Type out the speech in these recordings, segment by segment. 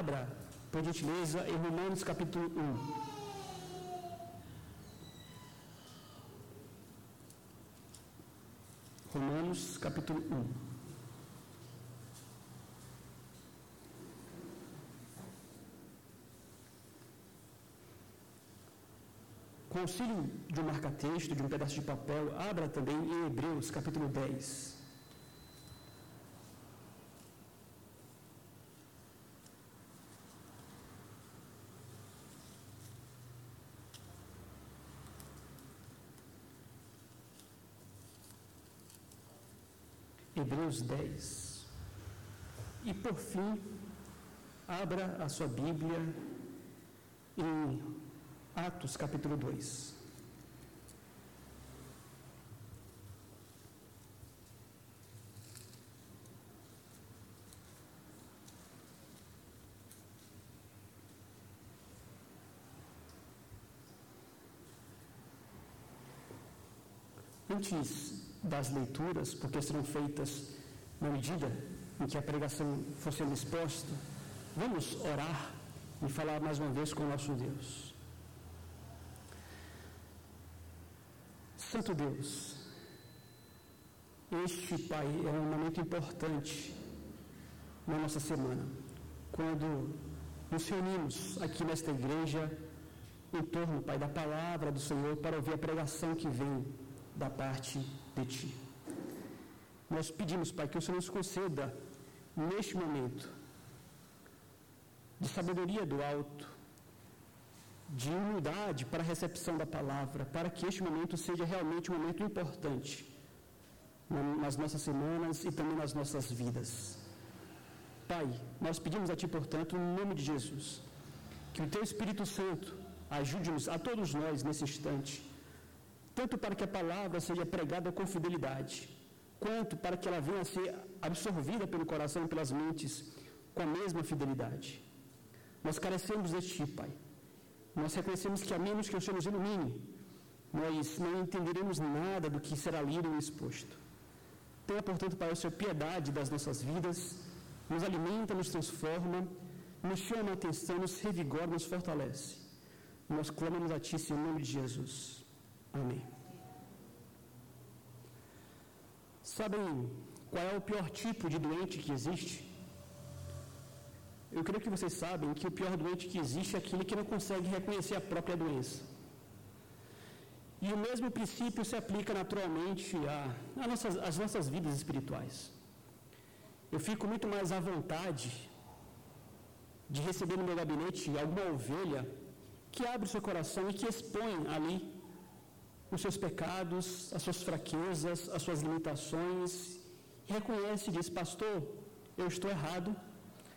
Abra, por gentileza, em Romanos capítulo 1. Romanos capítulo 1. Com auxílio de um marca-texto, de um pedaço de papel, abra também em Hebreus capítulo 10. Hebreus 10. E por fim, abra a sua Bíblia em Atos capítulo 2. Antes das leituras, porque serão feitas na medida em que a pregação for sendo exposta, vamos orar e falar mais uma vez com o nosso Deus. Santo Deus, este, Pai, é um momento importante na nossa semana, quando nos reunimos aqui nesta igreja em torno, Pai, da palavra do Senhor para ouvir a pregação que vem da parte de Ti. Nós pedimos, Pai, que o Senhor nos conceda, neste momento, de sabedoria do alto, de humildade para a recepção da palavra, para que este momento seja realmente um momento importante nas nossas semanas e também nas nossas vidas. Pai, nós pedimos a Ti, portanto, no nome de Jesus, que o Teu Espírito Santo ajude-nos a todos nós nesse instante tanto para que a palavra seja pregada com fidelidade, quanto para que ela venha a ser absorvida pelo coração e pelas mentes com a mesma fidelidade. Nós carecemos de Ti, Pai. Nós reconhecemos que, a menos que o Senhor nos ilumine, nós não entenderemos nada do que será lido e exposto. Tenha, portanto, Pai, o Senhor piedade das nossas vidas, nos alimenta, nos transforma, nos chama a atenção, nos revigora, nos fortalece. Nós clamamos a Ti, em nome de Jesus. Amém. Sabem qual é o pior tipo de doente que existe? Eu creio que vocês sabem que o pior doente que existe é aquele que não consegue reconhecer a própria doença. E o mesmo princípio se aplica naturalmente às nossas, às nossas vidas espirituais. Eu fico muito mais à vontade de receber no meu gabinete alguma ovelha que abre o seu coração e que expõe ali os seus pecados, as suas fraquezas, as suas limitações, reconhece e diz: Pastor, eu estou errado,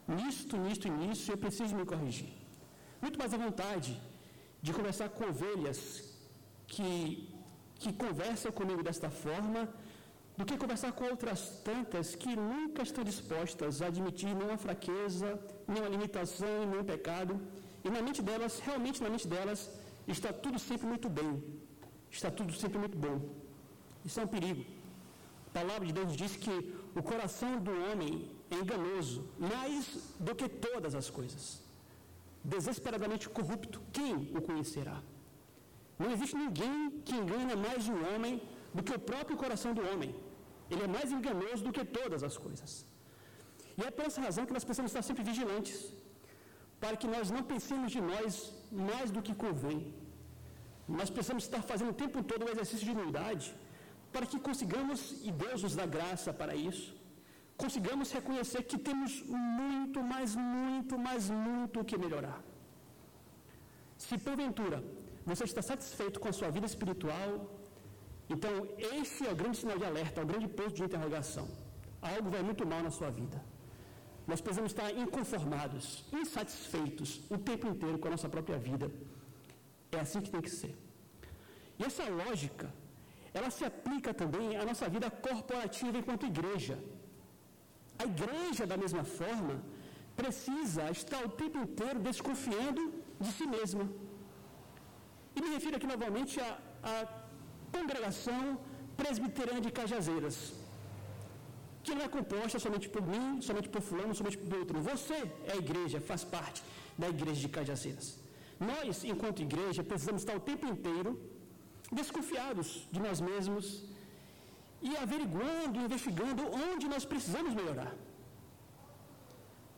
nisto, nisto e nisso, eu preciso me corrigir. Muito mais à vontade de conversar com ovelhas que, que conversam comigo desta forma, do que conversar com outras tantas que nunca estão dispostas a admitir nenhuma fraqueza, nenhuma limitação, nenhum pecado, e na mente delas, realmente na mente delas, está tudo sempre muito bem, está tudo sempre muito bom. Isso é um perigo. A palavra de Deus diz que o coração do homem é enganoso, mais do que todas as coisas. Desesperadamente corrupto, quem o conhecerá? Não existe ninguém que engana mais o homem do que o próprio coração do homem. Ele é mais enganoso do que todas as coisas. E é por essa razão que nós precisamos estar sempre vigilantes, para que nós não pensemos de nós mais do que convém, nós precisamos estar fazendo o tempo todo um exercício de humildade para que consigamos, e Deus nos dá graça para isso, consigamos reconhecer que temos muito, mas muito, mas muito o que melhorar. Se porventura você está satisfeito com a sua vida espiritual, então esse é o grande sinal de alerta, é o grande ponto de interrogação. Algo vai muito mal na sua vida. Nós precisamos estar inconformados, insatisfeitos o tempo inteiro com a nossa própria vida. É assim que tem que ser. E essa lógica, ela se aplica também à nossa vida corporativa enquanto igreja. A igreja, da mesma forma, precisa estar o tempo inteiro desconfiando de si mesma. E me refiro aqui novamente à, à congregação presbiteriana de Cajazeiras. que não é composta somente por mim, somente por fulano, somente por outro. Você é a igreja, faz parte da igreja de Cajaceiras. Nós, enquanto igreja, precisamos estar o tempo inteiro desconfiados de nós mesmos e averiguando, investigando onde nós precisamos melhorar.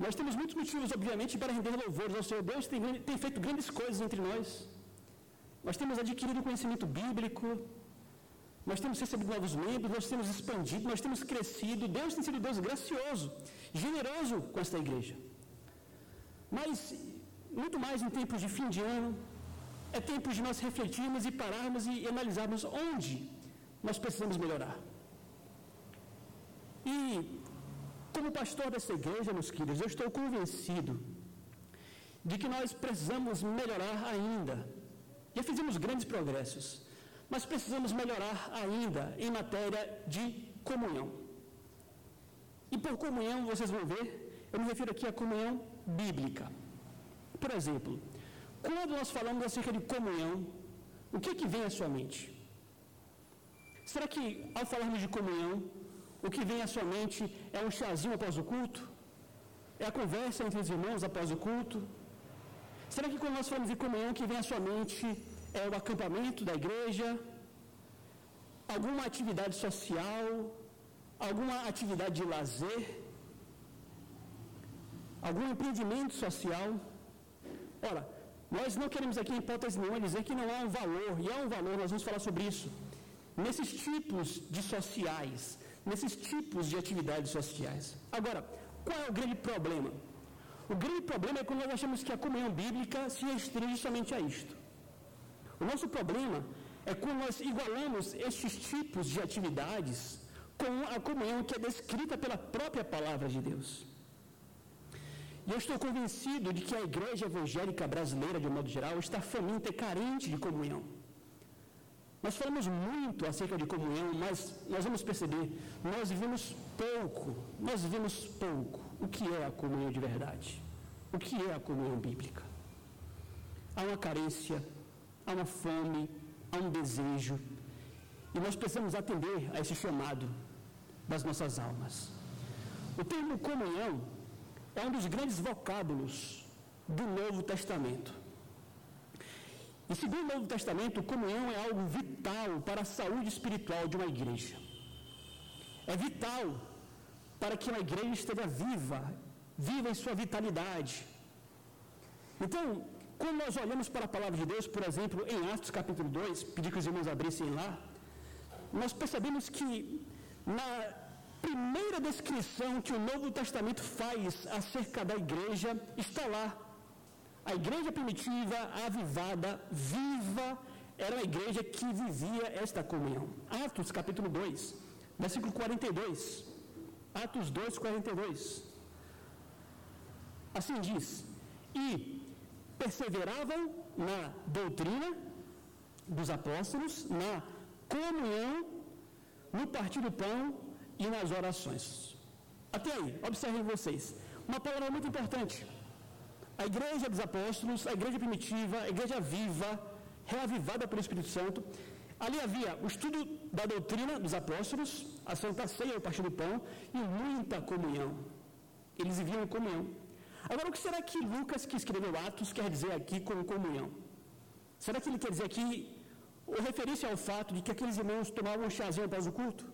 Nós temos muitos motivos, obviamente, para render louvores ao Senhor. Deus tem, tem feito grandes coisas entre nós. Nós temos adquirido conhecimento bíblico, nós temos recebido novos membros, nós temos expandido, nós temos crescido. Deus tem sido Deus gracioso, generoso com esta igreja. Mas, muito mais em tempos de fim de ano, é tempo de nós refletirmos e pararmos e analisarmos onde nós precisamos melhorar. E, como pastor dessa igreja, meus queridos, eu estou convencido de que nós precisamos melhorar ainda. Já fizemos grandes progressos, mas precisamos melhorar ainda em matéria de comunhão. E por comunhão, vocês vão ver, eu me refiro aqui à comunhão bíblica. Por exemplo, quando nós falamos acerca de comunhão, o que, que vem à sua mente? Será que, ao falarmos de comunhão, o que vem à sua mente é um chazinho após o culto? É a conversa entre os irmãos após o culto? Será que quando nós falamos de comunhão, o que vem à sua mente é o acampamento da igreja? Alguma atividade social? Alguma atividade de lazer? Algum empreendimento social? Ora, nós não queremos aqui, em hipótese nenhuma, dizer que não há um valor, e há um valor, nós vamos falar sobre isso, nesses tipos de sociais, nesses tipos de atividades sociais. Agora, qual é o grande problema? O grande problema é quando nós achamos que a comunhão bíblica se restringe somente a isto. O nosso problema é quando nós igualamos estes tipos de atividades com a comunhão que é descrita pela própria palavra de Deus. E eu estou convencido de que a igreja evangélica brasileira, de um modo geral, está faminta e carente de comunhão. Nós falamos muito acerca de comunhão, mas nós vamos perceber, nós vivemos pouco, nós vivemos pouco o que é a comunhão de verdade, o que é a comunhão bíblica. Há uma carência, há uma fome, há um desejo, e nós precisamos atender a esse chamado das nossas almas. O termo comunhão é um dos grandes vocábulos do Novo Testamento. E segundo o Novo Testamento, comunhão é algo vital para a saúde espiritual de uma igreja. É vital para que uma igreja esteja viva, viva em sua vitalidade. Então, quando nós olhamos para a palavra de Deus, por exemplo, em Atos capítulo 2, pedir que os irmãos abrissem lá, nós percebemos que na primeira descrição que o Novo Testamento faz acerca da igreja está lá. A igreja primitiva, avivada, viva, era uma igreja que vivia esta comunhão. Atos capítulo 2, versículo 42. Atos 2, 42. Assim diz: E perseveravam na doutrina dos apóstolos, na comunhão, no partir do pão e nas orações. Até aí, observem vocês. Uma palavra muito importante. A igreja dos apóstolos, a igreja primitiva, a igreja viva, reavivada pelo Espírito Santo. Ali havia o estudo da doutrina dos apóstolos, a santa ceia, o partir do pão e muita comunhão. Eles viviam em comunhão. Agora, o que será que Lucas, que escreveu Atos, quer dizer aqui com comunhão? Será que ele quer dizer aqui, ou referir-se ao fato de que aqueles irmãos tomavam um chazinho após o culto?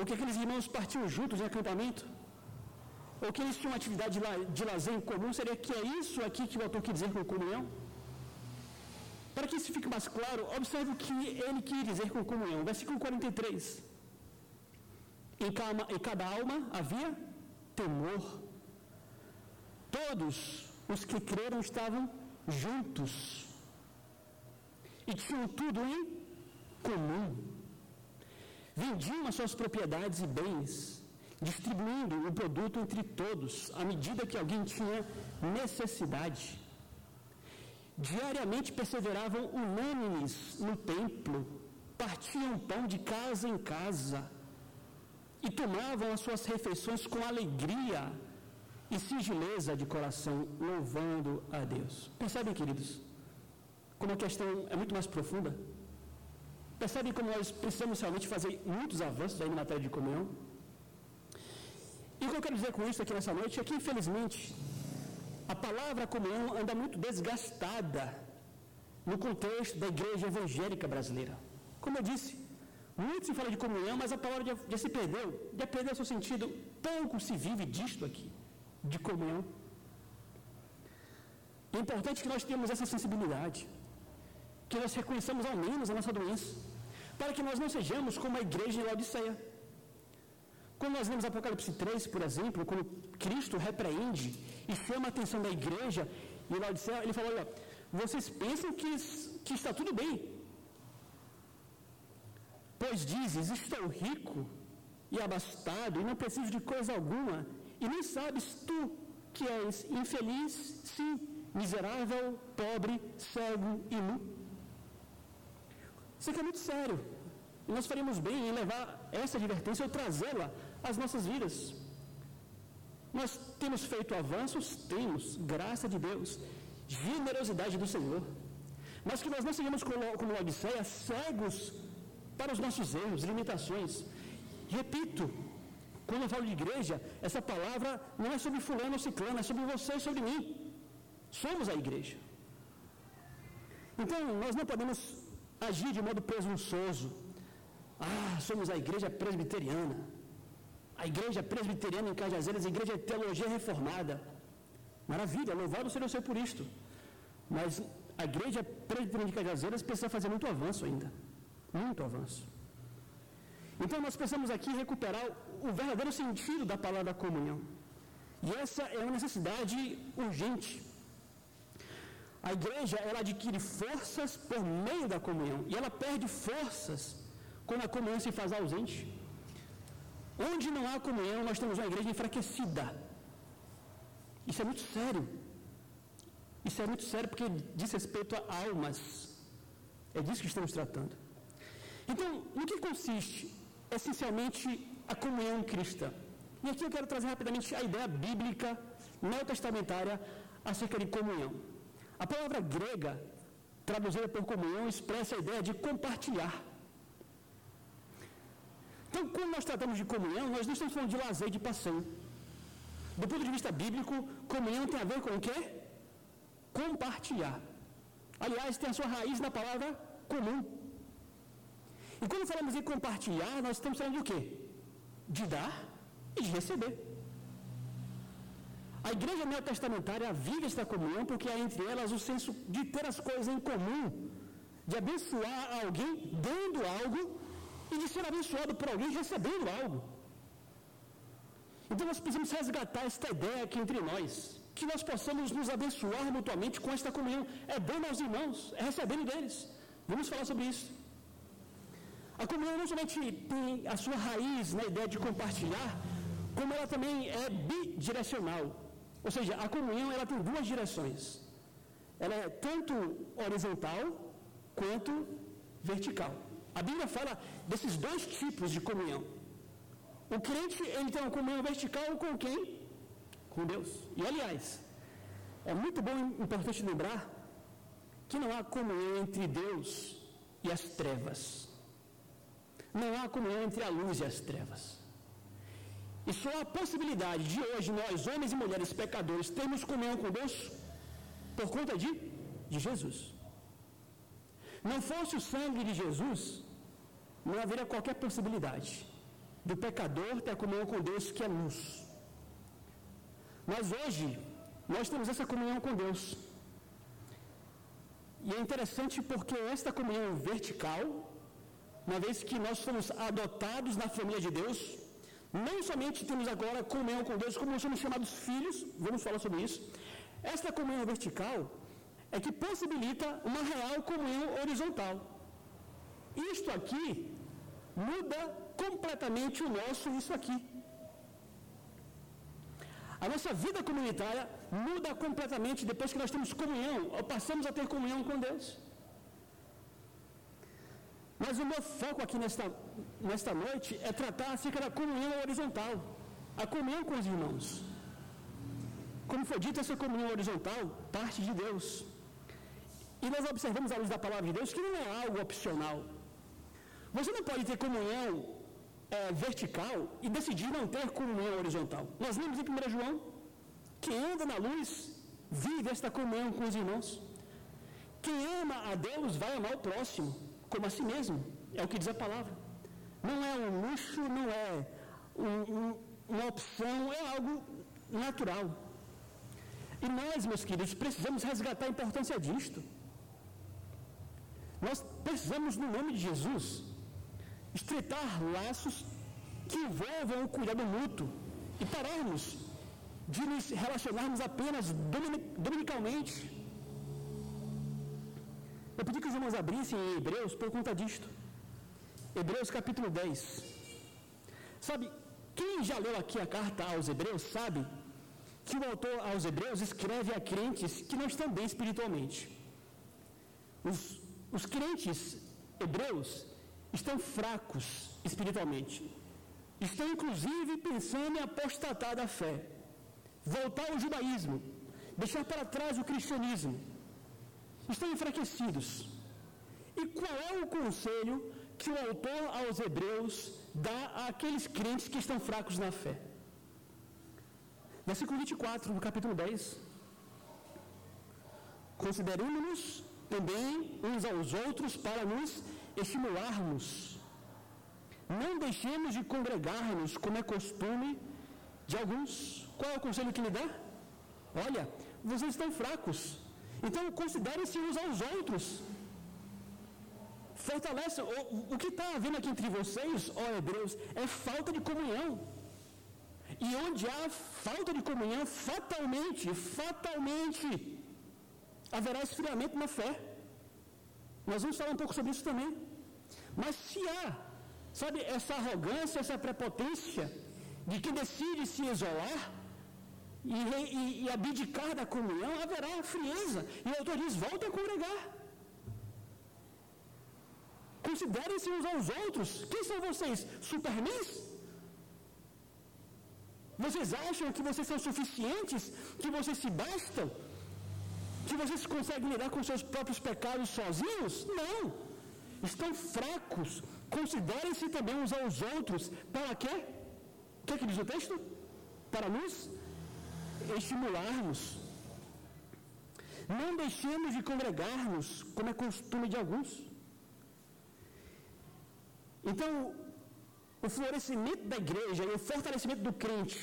Ou que aqueles irmãos partiam juntos em acampamento? Ou que eles tinham uma atividade de, la, de lazer em comum? Seria que é isso aqui que o autor quer dizer com comunhão? Para que isso fique mais claro, observe o que ele quer dizer com comunhão. Versículo 43. Em cada, em cada alma havia temor. Todos os que creram estavam juntos e tinham tudo em comum vendiam as suas propriedades e bens, distribuindo o produto entre todos, à medida que alguém tinha necessidade. Diariamente perseveravam unânimes no templo, partiam pão de casa em casa e tomavam as suas refeições com alegria e singeleza de coração, louvando a Deus. Percebem, queridos, como a questão é muito mais profunda? Percebem como nós precisamos realmente fazer muitos avanços aí na matéria de comunhão? E o que eu quero dizer com isso aqui nessa noite é que, infelizmente, a palavra comunhão anda muito desgastada no contexto da igreja evangélica brasileira. Como eu disse, muito se fala de comunhão, mas a palavra já, já se perdeu, já perdeu seu sentido. Pouco se vive disto aqui, de comunhão. É importante que nós tenhamos essa sensibilidade, que nós reconheçamos ao menos a nossa doença, para que nós não sejamos como a igreja de Laodiceia. Quando nós vemos Apocalipse 3, por exemplo, quando Cristo repreende e chama a atenção da igreja e Laodiceia, ele fala: olha, vocês pensam que, que está tudo bem, pois dizes: estou rico e abastado e não preciso de coisa alguma, e nem sabes tu que és infeliz, sim, miserável, pobre, cego e nu. Isso aqui é muito sério. E nós faríamos bem em levar essa advertência ou trazê-la às nossas vidas. Nós temos feito avanços? Temos, graça de Deus, generosidade do Senhor. Mas que nós não sejamos como, como Odisseia, cegos para os nossos erros, limitações. Repito, quando eu falo de igreja, essa palavra não é sobre fulano ou ciclano, é sobre você e sobre mim. Somos a igreja. Então, nós não podemos agir de modo presunçoso. Ah, somos a igreja presbiteriana. A igreja presbiteriana em Cajazeiras, a igreja de teologia reformada. Maravilha, louvado seja o Senhor por isto. Mas a igreja presbiteriana de Cajazeiras precisa fazer muito avanço ainda. Muito avanço. Então nós precisamos aqui recuperar o verdadeiro sentido da palavra comunhão. E essa é uma necessidade urgente. A igreja, ela adquire forças por meio da comunhão. E ela perde forças quando a comunhão se faz ausente. Onde não há comunhão, nós temos uma igreja enfraquecida. Isso é muito sério. Isso é muito sério porque diz respeito a almas. É disso que estamos tratando. Então, no que consiste essencialmente a comunhão cristã? E aqui eu quero trazer rapidamente a ideia bíblica neotestamentária acerca de comunhão. A palavra grega, traduzida por comunhão, expressa a ideia de compartilhar. Então, quando nós tratamos de comunhão, nós não estamos falando de lazer e de passeio. Do ponto de vista bíblico, comunhão tem a ver com o quê? Compartilhar. Aliás, tem a sua raiz na palavra comum. E quando falamos em compartilhar, nós estamos falando de quê? De dar e de receber. A igreja neotestamentária vive esta comunhão porque há entre elas o senso de ter as coisas em comum, de abençoar alguém dando algo e de ser abençoado por alguém recebendo algo. Então nós precisamos resgatar esta ideia aqui entre nós, que nós possamos nos abençoar mutuamente com esta comunhão. É dando aos irmãos, é recebendo deles. Vamos falar sobre isso. A comunhão não somente tem a sua raiz na ideia de compartilhar, como ela também é bidirecional. Ou seja, a comunhão ela tem duas direções. Ela é tanto horizontal quanto vertical. A Bíblia fala desses dois tipos de comunhão. O crente ele tem uma comunhão vertical com quem? Com Deus. E aliás, é muito bom e importante lembrar que não há comunhão entre Deus e as trevas. Não há comunhão entre a luz e as trevas. E só a possibilidade de hoje nós, homens e mulheres pecadores, termos comunhão com Deus por conta de, de Jesus. Não fosse o sangue de Jesus, não haveria qualquer possibilidade do pecador ter comunhão com Deus que é luz. Mas hoje, nós temos essa comunhão com Deus. E é interessante porque esta comunhão vertical, uma vez que nós somos adotados na família de Deus, não somente temos agora comunhão com Deus, como somos chamados filhos, vamos falar sobre isso. Esta comunhão vertical é que possibilita uma real comunhão horizontal. Isto aqui muda completamente o nosso isso aqui. A nossa vida comunitária muda completamente depois que nós temos comunhão, ou passamos a ter comunhão com Deus. Mas o meu foco aqui nesta, nesta noite é tratar acerca da comunhão horizontal, a comunhão com os irmãos. Como foi dito, essa comunhão horizontal parte de Deus. E nós observamos à luz da palavra de Deus que não é algo opcional. Você não pode ter comunhão é, vertical e decidir não ter comunhão horizontal. Nós lemos em 1 João que anda na luz vive esta comunhão com os irmãos. Quem ama a Deus vai amar o próximo como a si mesmo. É o que diz a palavra. Não é um luxo, não é um, um, uma opção, é algo natural. E nós, meus queridos, precisamos resgatar a importância disto. Nós precisamos, no nome de Jesus, estreitar laços que envolvam o cuidado mútuo e pararmos de nos relacionarmos apenas dominicalmente. Eu pedi que os irmãos abrissem em Hebreus por conta disto. Hebreus capítulo 10. Sabe, quem já leu aqui a carta aos Hebreus sabe que o autor aos Hebreus escreve a crentes que não estão bem espiritualmente. Os, os crentes hebreus estão fracos espiritualmente. Estão inclusive pensando em apostatar da fé, voltar ao judaísmo, deixar para trás o cristianismo. Estão enfraquecidos. E qual é o conselho que o autor aos Hebreus dá àqueles crentes que estão fracos na fé? Versículo 24 do capítulo 10. Consideremos-nos também uns aos outros para nos estimularmos. Não deixemos de congregar-nos, como é costume de alguns. Qual é o conselho que lhe dá? Olha, vocês estão fracos. Então considerem-se uns aos outros. Fortalece. O, o que está havendo aqui entre vocês, ó Hebreus, é falta de comunhão. E onde há falta de comunhão, fatalmente, fatalmente, haverá esfriamento na fé. Nós vamos falar um pouco sobre isso também. Mas se há, sabe, essa arrogância, essa prepotência de quem decide se isolar e, e, e abdicar da comunhão, haverá frieza. E o autor diz: volta a congregar. Considerem-se uns aos outros. Quem são vocês? Supermans? Vocês acham que vocês são suficientes? Que vocês se bastam? Que vocês conseguem lidar com seus próprios pecados sozinhos? Não. Estão fracos. Considerem-se também uns aos outros. Para quê? O que, é que diz o texto? Para nos estimularmos. Não deixemos de congregar-nos, como é costume de alguns. Então, o florescimento da igreja e o fortalecimento do crente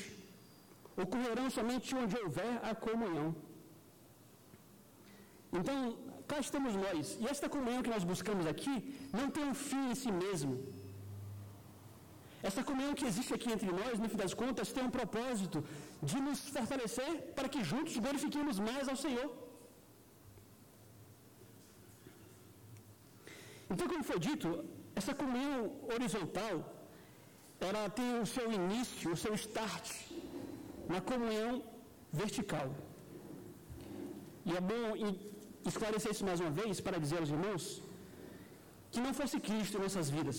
ocorrerão somente onde houver a comunhão. Então, cá estamos nós. E esta comunhão que nós buscamos aqui não tem um fim em si mesmo. Essa comunhão que existe aqui entre nós, no fim das contas, tem um propósito de nos fortalecer para que juntos glorifiquemos mais ao Senhor. Então, como foi dito, essa comunhão horizontal, ela tem o seu início, o seu start na comunhão vertical. E é bom esclarecer isso mais uma vez para dizer aos irmãos que não fosse Cristo em nossas vidas,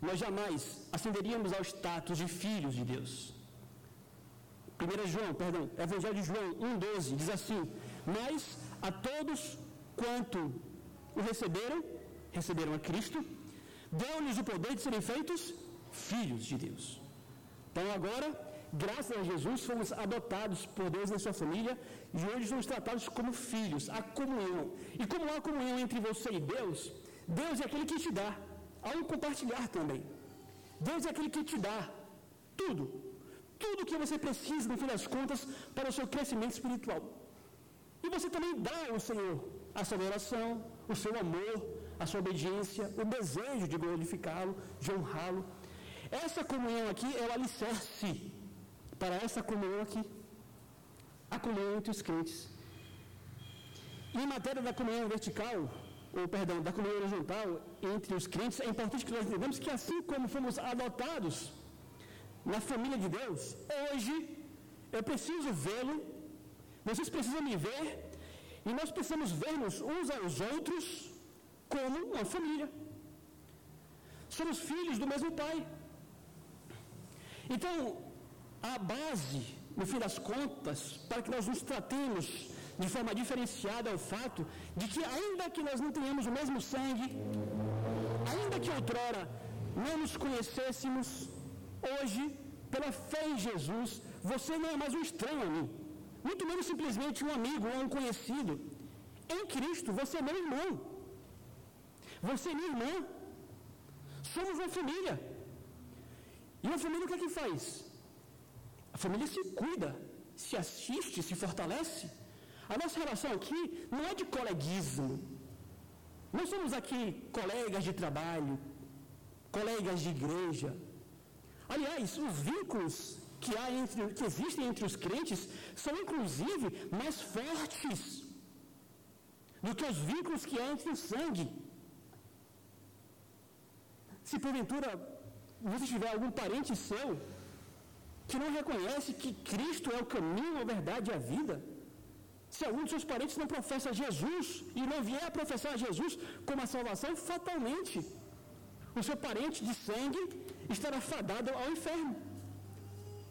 nós jamais ascenderíamos ao status de filhos de Deus. 1 João, perdão, Evangelho de João 1,12 diz assim: Mas a todos quanto o receberam, receberam a Cristo, deu-lhes o poder de serem feitos filhos de Deus. Então agora, graças a Jesus, fomos adotados por Deus na sua família e hoje somos tratados como filhos, a comunhão. E como há comunhão entre você e Deus, Deus é aquele que te dá. Um compartilhar também. Deus é aquele que te dá tudo. Tudo que você precisa, no fim das contas, para o seu crescimento espiritual. E você também dá ao Senhor a sua oração, o seu amor, a sua obediência, o desejo de glorificá-lo, de honrá-lo. Essa comunhão aqui é o alicerce para essa comunhão aqui. A comunhão entre os crentes. E em matéria da comunhão vertical, ou perdão, da comunhão horizontal entre os crentes, é importante que nós entendamos que assim como fomos adotados na família de Deus, hoje eu preciso vê-lo, vocês precisam me ver, e nós precisamos ver-nos uns aos outros como uma família. Somos filhos do mesmo pai. Então, a base, no fim das contas, para que nós nos tratemos de forma diferenciada é o fato de que, ainda que nós não tenhamos o mesmo sangue, ainda que outrora não nos conhecêssemos hoje, pela fé em Jesus, você não é mais um estranho a mim. Muito menos simplesmente um amigo ou um conhecido. Em Cristo, você é meu irmão. Você é minha irmã. Somos uma família. E uma família o que é que faz? A família se cuida, se assiste, se fortalece. A nossa relação aqui não é de coleguismo. Não somos aqui colegas de trabalho, colegas de igreja. Aliás, os vínculos que, há entre, que existem entre os crentes são inclusive mais fortes do que os vínculos que há entre o sangue. Se porventura você tiver algum parente seu que não reconhece que Cristo é o caminho, a verdade e a vida, se algum dos seus parentes não professa Jesus e não vier a professar Jesus como a salvação, fatalmente o seu parente de sangue estará fadado ao inferno.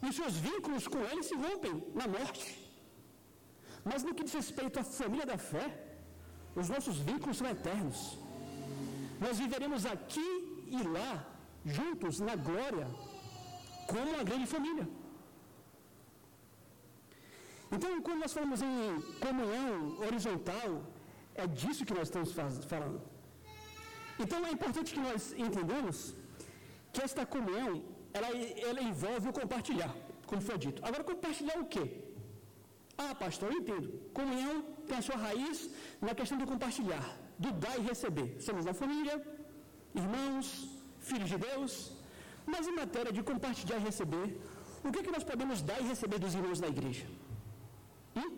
E os seus vínculos com ele se rompem na morte. Mas no que diz respeito à família da fé, os nossos vínculos são eternos. Nós viveremos aqui e lá, juntos na glória, como uma grande família. Então, quando nós falamos em comunhão horizontal, é disso que nós estamos falando. Então, é importante que nós entendamos que esta comunhão, ela, ela envolve o compartilhar, como foi dito. Agora, compartilhar o quê? Ah, pastor, eu entendo. Comunhão tem a sua raiz na questão do compartilhar, do dar e receber. Somos uma família, irmãos, filhos de Deus. Mas em matéria de compartilhar e receber, o que, é que nós podemos dar e receber dos irmãos da igreja? Hum?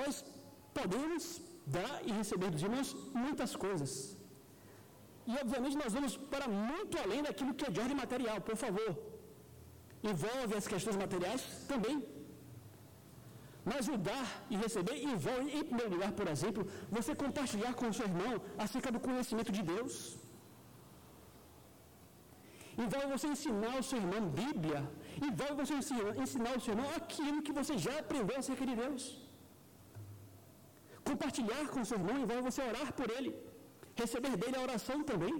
Nós podemos dar e receber dos irmãos muitas coisas. E obviamente nós vamos para muito além daquilo que é de ordem material, por favor. Envolve as questões materiais também. Mas o dar e receber envolve, em primeiro lugar, por exemplo, você compartilhar com o seu irmão acerca do conhecimento de Deus. Envolve você ensinar o seu irmão Bíblia. Envolve você ensinar, o seu irmão aquilo que você já aprendeu acerca de Deus. Compartilhar com o seu irmão envolve você orar por ele. Receber dele a oração também.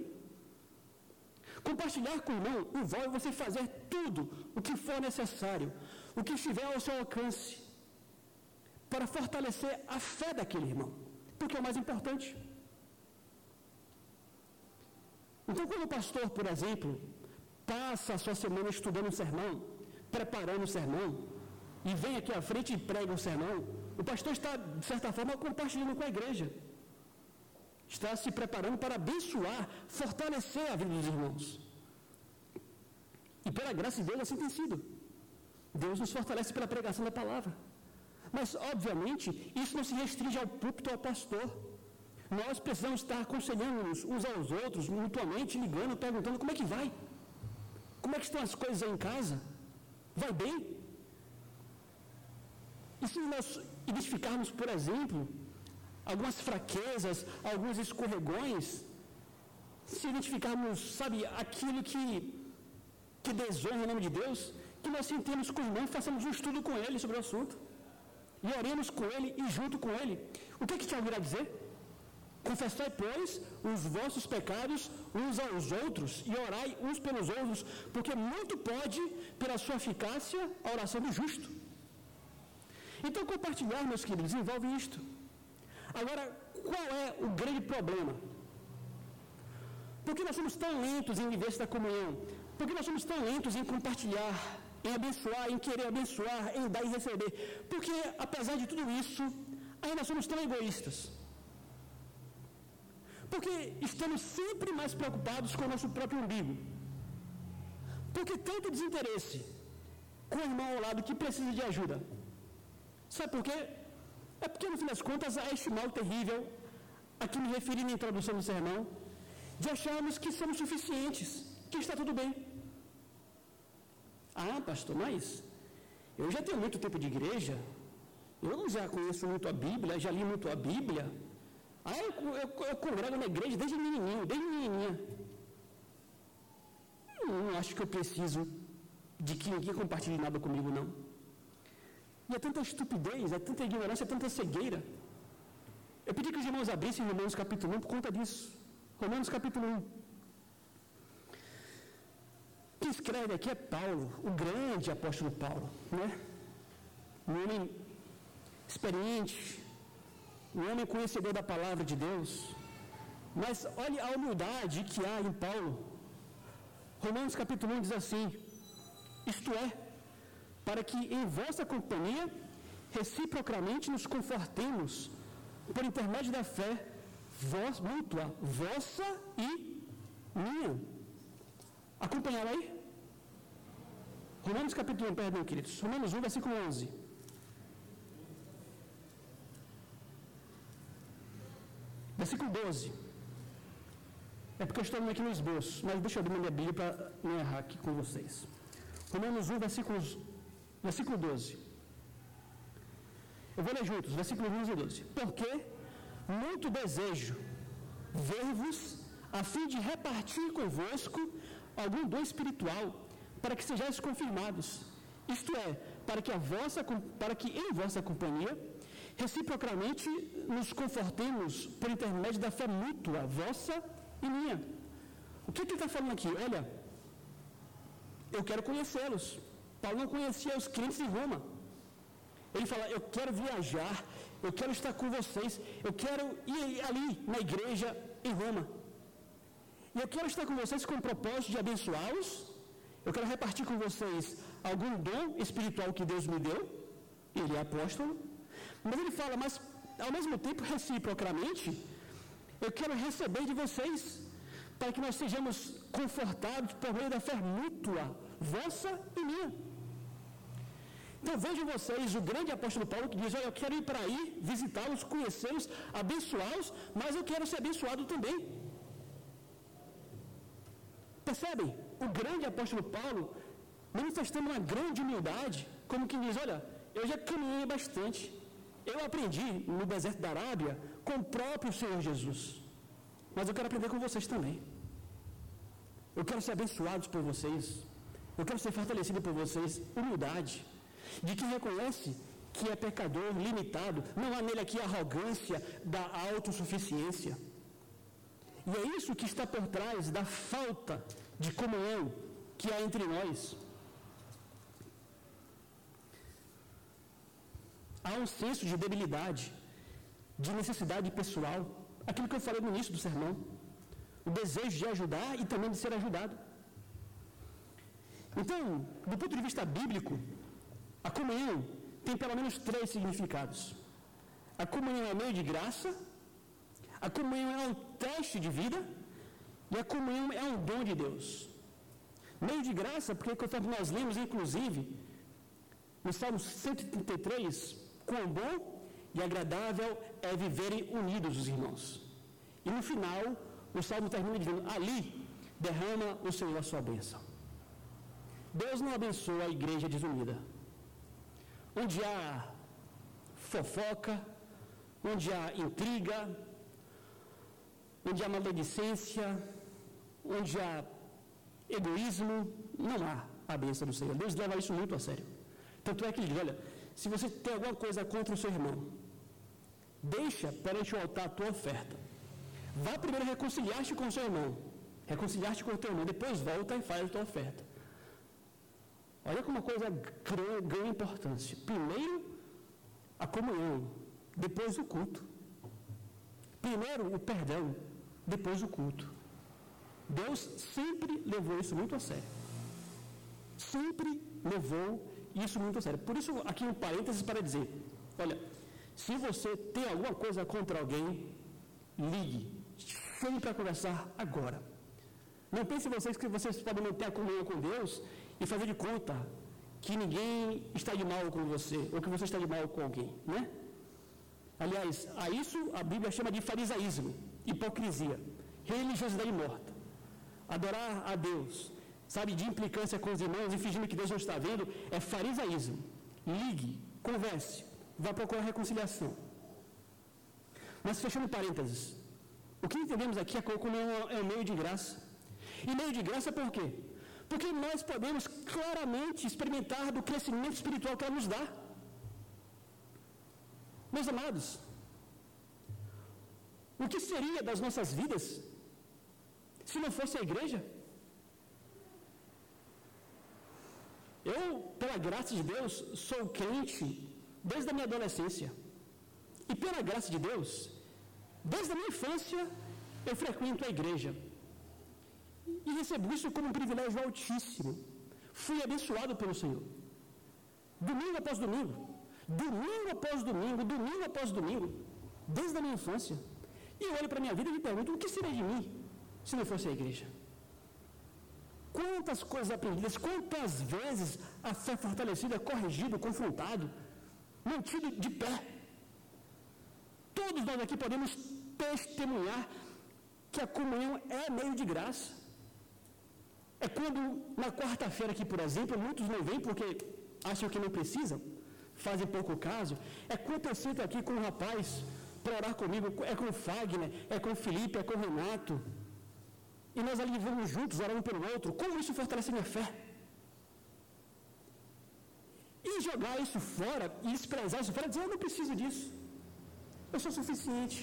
Compartilhar com o irmão envolve você fazer tudo o que for necessário, o que estiver ao seu alcance, para fortalecer a fé daquele irmão, porque é o mais importante. Então, quando o pastor, por exemplo, passa a sua semana estudando um sermão, preparando um sermão, e vem aqui à frente e prega um sermão, o pastor está, de certa forma, compartilhando com a igreja. Está se preparando para abençoar, fortalecer a vida dos irmãos. E pela graça de Deus assim tem sido. Deus nos fortalece pela pregação da palavra. Mas, obviamente, isso não se restringe ao púlpito ou ao pastor. Nós precisamos estar aconselhando-nos uns aos outros, mutuamente, ligando, perguntando como é que vai. Como é que estão as coisas aí em casa? Vai bem? E se nós identificarmos, por exemplo, algumas fraquezas, alguns escorregões, se identificarmos, sabe, aquilo que, que desonra o nome de Deus, que nós sentemos com o irmão façamos um estudo com ele sobre o assunto. E oremos com ele e junto com ele. O que é que Tiago irá dizer? Confessai, pois, os vossos pecados uns aos outros e orai uns pelos outros, porque muito pode, pela sua eficácia, a oração do justo. Então, compartilhar, meus queridos, envolve isto. Agora, qual é o grande problema? Por que nós somos tão lentos em viver esta comunhão? Por que nós somos tão lentos em compartilhar, em abençoar, em querer abençoar, em dar e receber? Porque, apesar de tudo isso, ainda somos tão egoístas. Porque estamos sempre mais preocupados com o nosso próprio umbigo. Porque tanto desinteresse com o irmão ao lado que precisa de ajuda. Sabe por quê? É porque, no fim das contas, há este mal terrível, a que me referi na introdução do sermão, de acharmos que somos suficientes, que está tudo bem. Ah, pastor, mas eu já tenho muito tempo de igreja, eu já conheço muito a Bíblia, já li muito a Bíblia. Ah, eu, eu, eu congrego na igreja desde menininho, desde menininha. Eu não acho que eu preciso de que ninguém compartilhe nada comigo, não. E é tanta estupidez, é tanta ignorância, é tanta cegueira. Eu pedi que os irmãos abrissem Romanos capítulo 1 por conta disso. Romanos capítulo 1. Quem escreve aqui é Paulo, o grande apóstolo Paulo, né? Um homem experiente, um homem conhecedor da palavra de Deus. Mas olhe a humildade que há em Paulo. Romanos capítulo 1 diz assim: Isto é, para que em vossa companhia reciprocamente nos confortemos por intermédio da fé vós, mútua, vossa e minha. Acompanharam aí? Romanos capítulo 1, perdão, queridos. Romanos 1, versículo 11. Versículo 12. É porque eu estou aqui no esboço, mas deixa eu abrir minha Bíblia para não errar aqui com vocês. Romanos 1, versículos, versículo 12. Eu vou ler juntos, versículo 11 e 12. Porque muito desejo ver-vos a fim de repartir convosco algum dom espiritual, para que sejais confirmados. Isto é, para que, a vossa, para que em vossa companhia reciprocamente nos confortemos por intermédio da fé mútua, vossa e minha. O que, que ele está falando aqui? Olha, eu quero conhecê-los. Paulo não conhecia os crentes em Roma. Ele fala: Eu quero viajar, eu quero estar com vocês, eu quero ir ali na igreja em Roma. E eu quero estar com vocês com o propósito de abençoá-los. Eu quero repartir com vocês algum dom espiritual que Deus me deu. Ele é apóstolo. Mas ele fala, mas ao mesmo tempo, reciprocamente, eu quero receber de vocês, para que nós sejamos confortados por meio da fé mútua, vossa e minha. Então vejam vocês o grande apóstolo Paulo que diz: Olha, eu quero ir para aí, visitá-los, conhecê-los, abençoá-los, mas eu quero ser abençoado também. Percebem? O grande apóstolo Paulo manifestando uma grande humildade, como que diz: Olha, eu já caminhei bastante. Eu aprendi no deserto da Arábia com o próprio Senhor Jesus. Mas eu quero aprender com vocês também. Eu quero ser abençoado por vocês. Eu quero ser fortalecido por vocês. Humildade. De quem reconhece que é pecador, limitado. Não há nele aqui arrogância da autossuficiência. E é isso que está por trás da falta de comunhão que há entre nós. Há um senso de debilidade, de necessidade pessoal, aquilo que eu falei no início do sermão. O desejo de ajudar e também de ser ajudado. Então, do ponto de vista bíblico, a comunhão tem pelo menos três significados. A comunhão é meio de graça, a comunhão é um teste de vida e a comunhão é um dom de Deus. Meio de graça, porque conforme nós lemos, inclusive, no Salmo 133, quão bom e agradável é viverem unidos os irmãos. E no final, o Salmo termina dizendo: Ali derrama o Senhor a sua bênção. Deus não abençoa a igreja desunida. Onde há fofoca, onde há intriga, onde há maledicência, onde há egoísmo, não há a bênção do Senhor. Deus leva isso muito a sério. Tanto é que ele diz: olha, se você tem alguma coisa contra o seu irmão, deixa perante o altar a tua oferta. Vá primeiro reconciliar-te com o seu irmão. Reconciliar-te com o teu irmão, depois volta e faz a tua oferta. Olha como uma coisa ganha importância. Primeiro, a comunhão, depois o culto. Primeiro, o perdão, depois o culto. Deus sempre levou isso muito a sério. Sempre levou isso muito a sério. Por isso, aqui um parênteses para dizer: olha, se você tem alguma coisa contra alguém, ligue. Chame para conversar agora. Não pense vocês que vocês podem manter a comunhão com Deus e fazer de conta que ninguém está de mal com você, ou que você está de mal com alguém, né? Aliás, a isso a Bíblia chama de farisaísmo, hipocrisia, religiosidade morta. Adorar a Deus, sabe, de implicância com os irmãos e fingindo que Deus não está vendo, é farisaísmo. Ligue, converse, vá procurar reconciliação. Mas fechando parênteses, o que entendemos aqui é como é um meio de graça. E meio de graça por quê? Porque nós podemos claramente experimentar do crescimento espiritual que ela nos dá. Meus amados, o que seria das nossas vidas se não fosse a igreja? Eu, pela graça de Deus, sou crente desde a minha adolescência. E pela graça de Deus, desde a minha infância, eu frequento a igreja. E recebo isso como um privilégio altíssimo. Fui abençoado pelo Senhor. Domingo após domingo. Domingo após domingo, domingo após domingo. Desde a minha infância. E eu olho para a minha vida e me pergunto: o que seria de mim se não fosse a igreja? Quantas coisas aprendidas, quantas vezes a fé fortalecida, corrigido, confrontado, mantido de pé. Todos nós aqui podemos testemunhar que a comunhão é meio de graça. É quando, na quarta-feira aqui, por exemplo, muitos não vêm porque acham que não precisam, fazem pouco caso. É quando eu sento aqui com um rapaz para orar comigo, é com o Fagner, é com o Felipe, é com o Renato. E nós ali vamos juntos, orando um pelo outro. Como isso fortalece minha fé? E jogar isso fora, e desprezar isso fora, dizer, eu não preciso disso. Eu sou suficiente.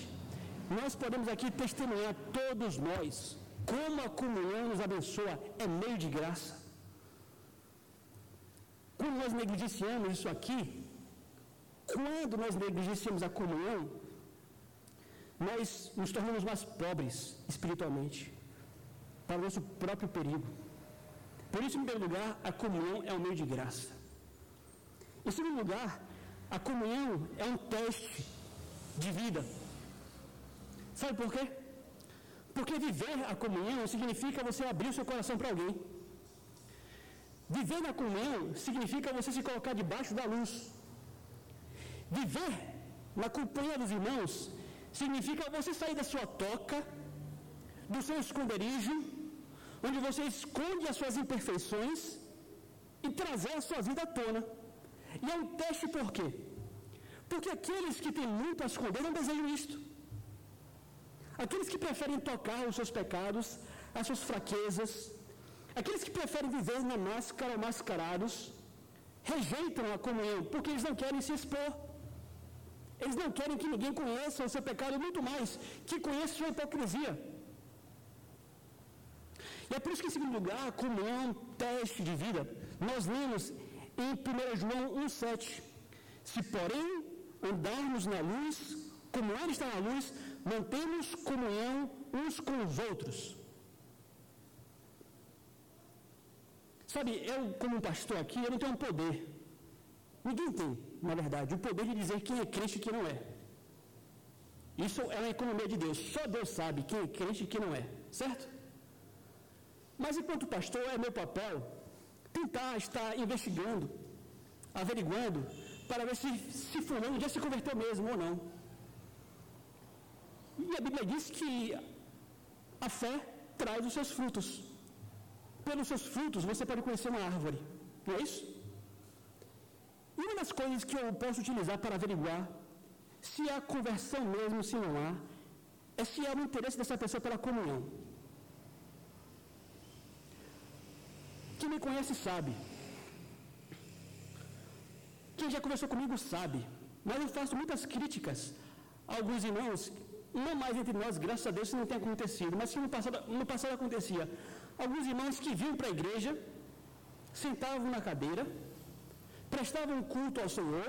Nós podemos aqui testemunhar, todos nós, como a comunhão nos abençoa, é meio de graça. Quando nós negligenciamos isso aqui, quando nós negligenciamos a comunhão, nós nos tornamos mais pobres espiritualmente, para o nosso próprio perigo. Por isso, em primeiro lugar, a comunhão é um meio de graça. Em segundo lugar, a comunhão é um teste de vida. Sabe por quê? Porque viver a comunhão significa você abrir o seu coração para alguém. Viver na comunhão significa você se colocar debaixo da luz. Viver na companhia dos irmãos significa você sair da sua toca, do seu esconderijo, onde você esconde as suas imperfeições e trazer a sua vida à tona. E é um teste por quê? Porque aqueles que têm muito a esconder não desejam isto. Aqueles que preferem tocar os seus pecados, as suas fraquezas, aqueles que preferem viver na máscara ou mascarados, rejeitam a comunhão, porque eles não querem se expor. Eles não querem que ninguém conheça o seu pecado, muito mais que conheça a sua hipocrisia. E é por isso que, em segundo lugar, como é um teste de vida, nós lemos em 1 João 1,7: Se, porém, andarmos na luz, como Ele está na luz, mantemos comunhão uns com os outros. Sabe, eu, como pastor aqui, eu não tenho um poder. Ninguém tem, na verdade, o poder de dizer quem é crente e quem não é. Isso é uma economia de Deus. Só Deus sabe quem é crente e quem não é. Certo? Mas enquanto pastor, é meu papel tentar estar investigando, averiguando, para ver se, se fulano já se converteu mesmo ou não. E a Bíblia diz que a fé traz os seus frutos. Pelos seus frutos você pode conhecer uma árvore, não é isso? E uma das coisas que eu posso utilizar para averiguar se há conversão mesmo, se não há, é se há o interesse dessa pessoa pela comunhão. Quem me conhece sabe. Quem já conversou comigo sabe. Mas eu faço muitas críticas a alguns irmãos, não mais entre nós, graças a Deus isso não tem acontecido, mas que no passado, no passado acontecia. Alguns irmãos que vinham para a igreja, sentavam na cadeira, prestavam culto ao Senhor,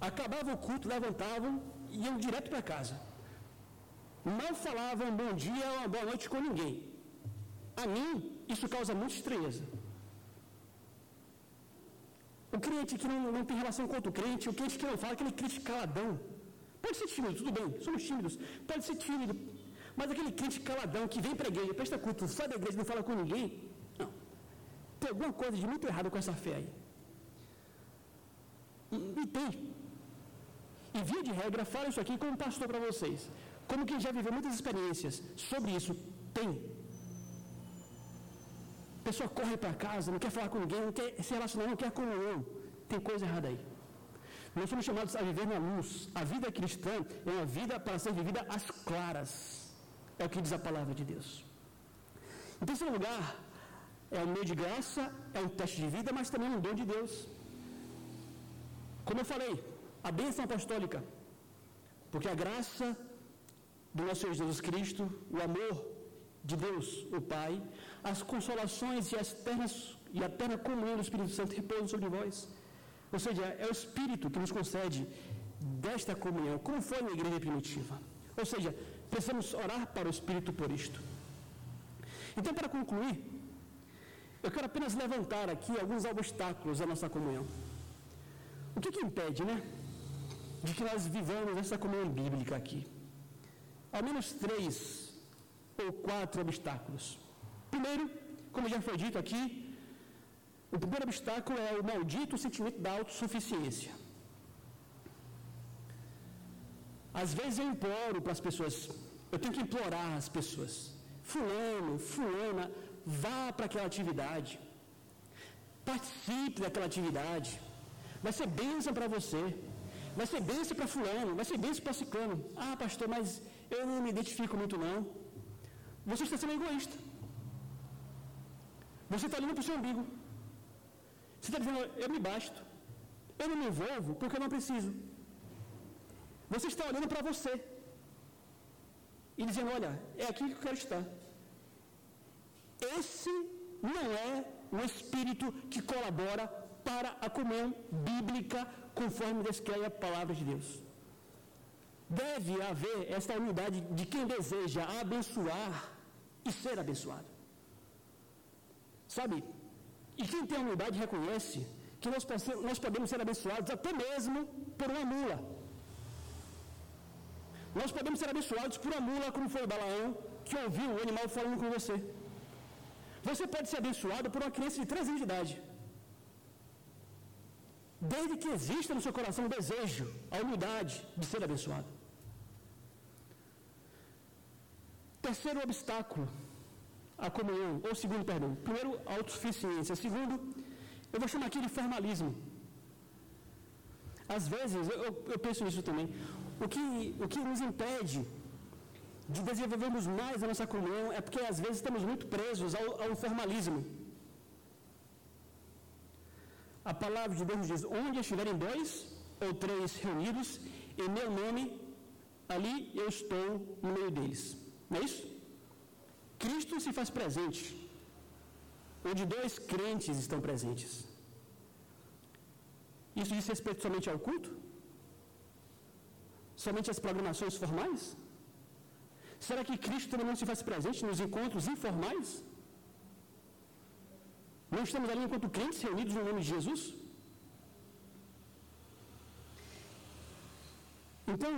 acabavam o culto, levantavam e iam direto para casa. Não falavam bom dia ou boa noite com ninguém. A mim, isso causa muita estranheza. O crente que não, não tem relação com outro crente, o crente que não fala, aquele crente caladão. Pode ser tímido, tudo bem, somos tímidos. Pode ser tímido. Mas aquele crente caladão que vem para a igreja, presta culto, sai da igreja e não fala com ninguém. Não. Tem alguma coisa de muito errado com essa fé aí. E, e tem. E via de regra, falo isso aqui como pastor para vocês. Como quem já viveu muitas experiências sobre isso. Tem a pessoa corre para casa, não quer falar com ninguém, não quer se relacionar, não quer comunhão. Tem coisa errada aí. Nós somos chamados a viver na luz. A vida cristã é uma vida para ser vivida às claras. É o que diz a palavra de Deus. Em terceiro lugar, é um meio de graça, é um teste de vida, mas também um dom de Deus. Como eu falei, a bênção apostólica. Porque a graça do nosso Senhor Jesus Cristo, o amor de Deus, o Pai, as consolações e, as ternas, e a terna comunhão do Espírito Santo repousam sobre vós. Ou seja, é o Espírito que nos concede desta comunhão, como foi na igreja primitiva. Ou seja, precisamos orar para o Espírito por isto. Então, para concluir, eu quero apenas levantar aqui alguns obstáculos à nossa comunhão. O que, que impede, né? De que nós vivamos essa comunhão bíblica aqui. Ao menos três ou quatro obstáculos. Primeiro, como já foi dito aqui, o primeiro obstáculo é o maldito sentimento da autossuficiência. Às vezes eu imploro para as pessoas, eu tenho que implorar às pessoas. Fulano, fulana, vá para aquela atividade. Participe daquela atividade. Vai ser bênção para você. Vai ser bênção para fulano, vai ser bênção para ciclano. Ah, pastor, mas eu não me identifico muito não. Você está sendo egoísta. Você está olhando para o seu umbigo. Você está dizendo, eu me basto. Eu não me envolvo porque eu não preciso. Você está olhando para você. E dizendo, olha, é aqui que eu quero estar. Esse não é o espírito que colabora para a comunhão bíblica conforme descreve a palavra de Deus. Deve haver esta unidade de quem deseja abençoar e ser abençoado. Sabe? E quem tem humildade reconhece que nós, nós podemos ser abençoados até mesmo por uma mula. Nós podemos ser abençoados por uma mula, como foi Balaão, que ouviu o animal falando com você. Você pode ser abençoado por uma criança de 3 anos de idade. Desde que exista no seu coração o desejo, a humildade de ser abençoado. Terceiro obstáculo, a comunhão, ou segundo, perdão. Primeiro, a autossuficiência. Segundo, eu vou chamar aqui de formalismo. Às vezes, eu, eu penso nisso também. O que, o que nos impede de desenvolvermos mais a nossa comunhão é porque às vezes estamos muito presos ao, ao formalismo. A palavra de Deus diz: onde estiverem dois ou três reunidos, em meu nome, ali eu estou no meio deles. Não é isso? Cristo se faz presente, onde dois crentes estão presentes. Isso diz respeito somente ao culto? Somente às programações formais? Será que Cristo também não se faz presente nos encontros informais? Não estamos ali enquanto crentes reunidos no nome de Jesus? Então,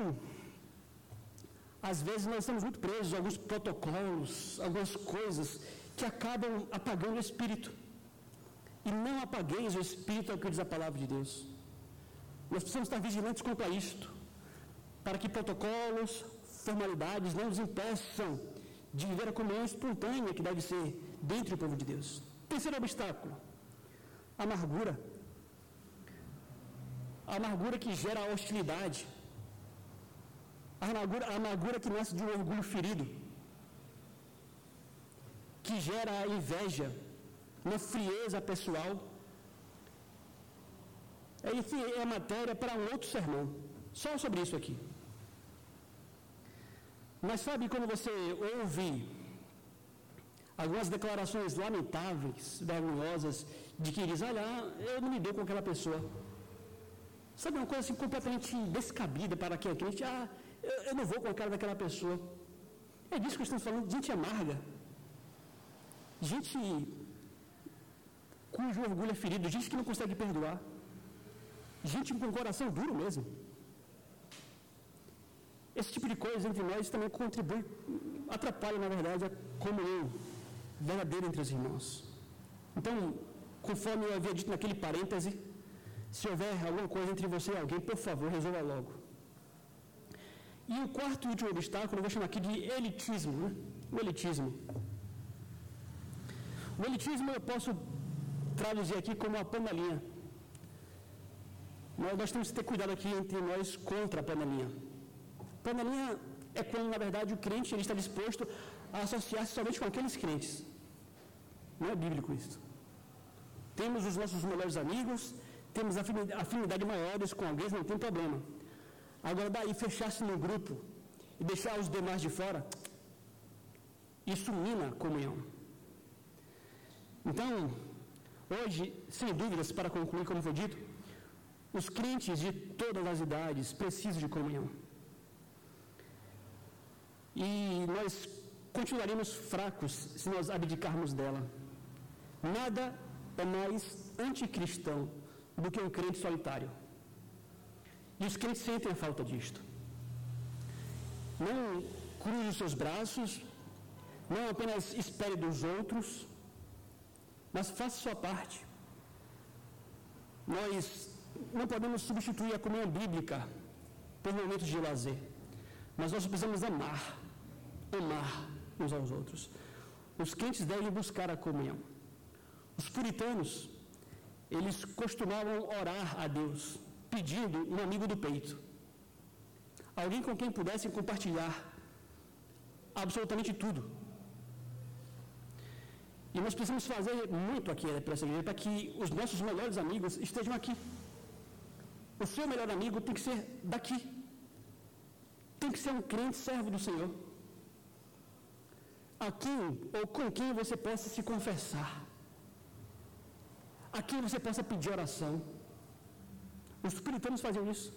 às vezes nós estamos muito presos a alguns protocolos, algumas coisas que acabam apagando o Espírito. E não apagueis o Espírito, é o que diz a palavra de Deus. Nós precisamos estar vigilantes quanto a isto, para que protocolos, formalidades não nos impeçam de viver a comunhão espontânea que deve ser dentro do povo de Deus. Terceiro obstáculo, amargura. A amargura que gera hostilidade. A amargura, a amargura que nasce de um orgulho ferido. Que gera inveja, uma frieza pessoal. Enfim, é matéria para um outro sermão. Só sobre isso aqui. Mas sabe quando você ouve algumas declarações lamentáveis, vergonhosas, de que diz, olha, eu não me dou com aquela pessoa. Sabe uma coisa assim completamente descabida para quem é crente? Ah, eu, eu não vou com a cara daquela pessoa. É disso que estamos falando, gente amarga. Gente cujo orgulho é ferido, gente que não consegue perdoar. Gente com coração duro mesmo. Esse tipo de coisa entre nós também contribui, atrapalha, na verdade, a comunhão verdadeira entre os irmãos. Então, conforme eu havia dito naquele parêntese, se houver alguma coisa entre você e alguém, por favor, resolva logo. E o quarto e último obstáculo, eu vou chamar aqui de elitismo. Né? O elitismo. O elitismo eu posso traduzir aqui como a panelinha. Nós, nós temos que ter cuidado aqui entre nós contra a panelinha. Panelinha é quando, na verdade, o crente ele está disposto a associar-se somente com aqueles crentes. Não é bíblico isso. Temos os nossos melhores amigos, temos afinidade maiores com alguém, não tem problema. Agora, daí, fechar-se no grupo e deixar os demais de fora, Isso mina a comunhão. Então, hoje, sem dúvidas, para concluir, como foi dito, os crentes de todas as idades precisam de comunhão. E nós continuaremos fracos se nós abdicarmos dela. Nada é mais anticristão do que um crente solitário. E os crentes sentem falta disto. Não cruze os seus braços, não apenas espere dos outros, mas faça sua parte. Nós não podemos substituir a comunhão bíblica por momentos de lazer, mas nós precisamos amar, amar uns aos outros. Os crentes devem buscar a comunhão. Os puritanos, eles costumavam orar a Deus, pedindo um amigo do peito. Alguém com quem pudessem compartilhar absolutamente tudo. E nós precisamos fazer muito aqui para essa igreja, para que os nossos melhores amigos estejam aqui. O seu melhor amigo tem que ser daqui. Tem que ser um crente servo do Senhor. A quem ou com quem você possa se confessar. A quem você possa pedir oração. Os puritanos faziam isso.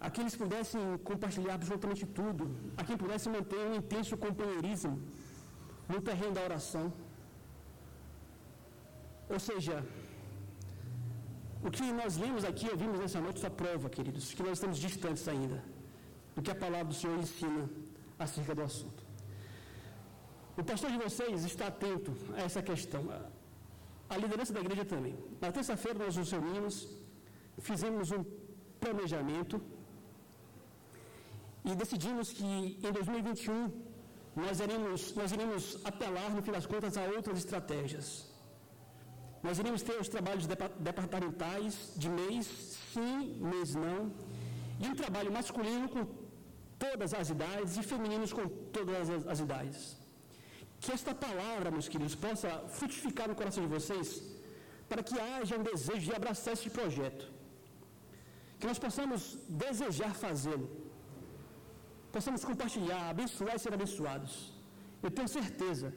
A quem eles pudessem compartilhar absolutamente tudo. A quem pudessem manter um intenso companheirismo no terreno da oração. Ou seja, o que nós lemos aqui, ouvimos nessa noite, só prova, queridos, que nós estamos distantes ainda do que a palavra do Senhor ensina acerca do assunto. O pastor de vocês está atento a essa questão. A liderança da igreja também. Na terça-feira nós nos reunimos, fizemos um planejamento e decidimos que em 2021 nós iremos, nós iremos apelar, no fim das contas, a outras estratégias. Nós iremos ter os trabalhos departamentais de mês sim, mês não, e um trabalho masculino com todas as idades e femininos com todas as, as idades. Que esta palavra, meus queridos, possa frutificar no coração de vocês, para que haja um desejo de abraçar este projeto. Que nós possamos desejar fazê-lo. Possamos compartilhar, abençoar e ser abençoados. Eu tenho certeza